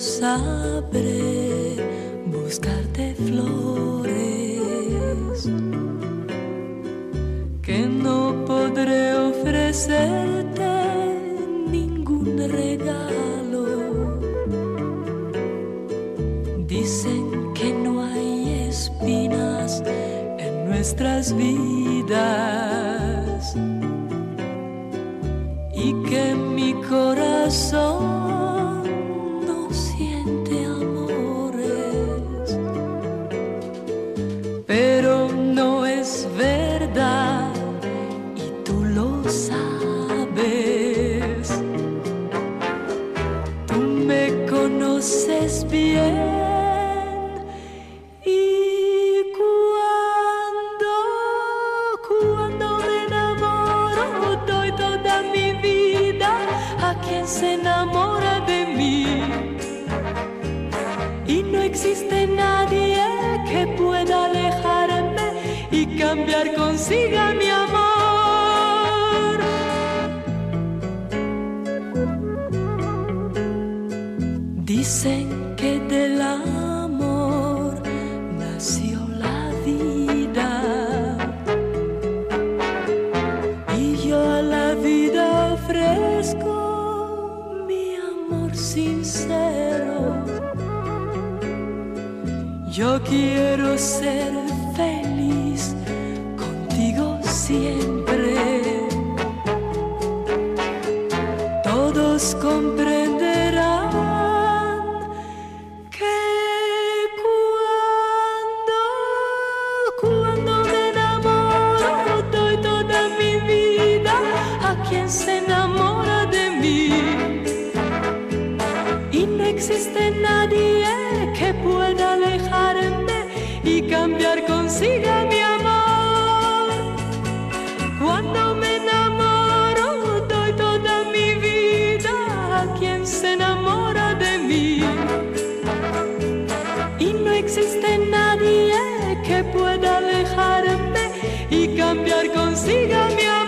sabré buscarte flores que no podré ofrecerte ningún regalo. Dicen que no hay espinas en nuestras vidas y que mi corazón a quien se enamora de mí. Y no existe nadie que pueda alejarme y cambiar consigo mi amor. Dicen que del amor nació la vida. Y yo a la vida ofrezco mi amor sincero. Yo quiero ser feliz contigo siempre. Todos comprenderán existe nadie que pueda alejarme y cambiar consigo mi amor. Cuando me enamoro, doy toda mi vida a quien se enamora de mí. Y no existe nadie que pueda alejarme y cambiar consigo mi amor.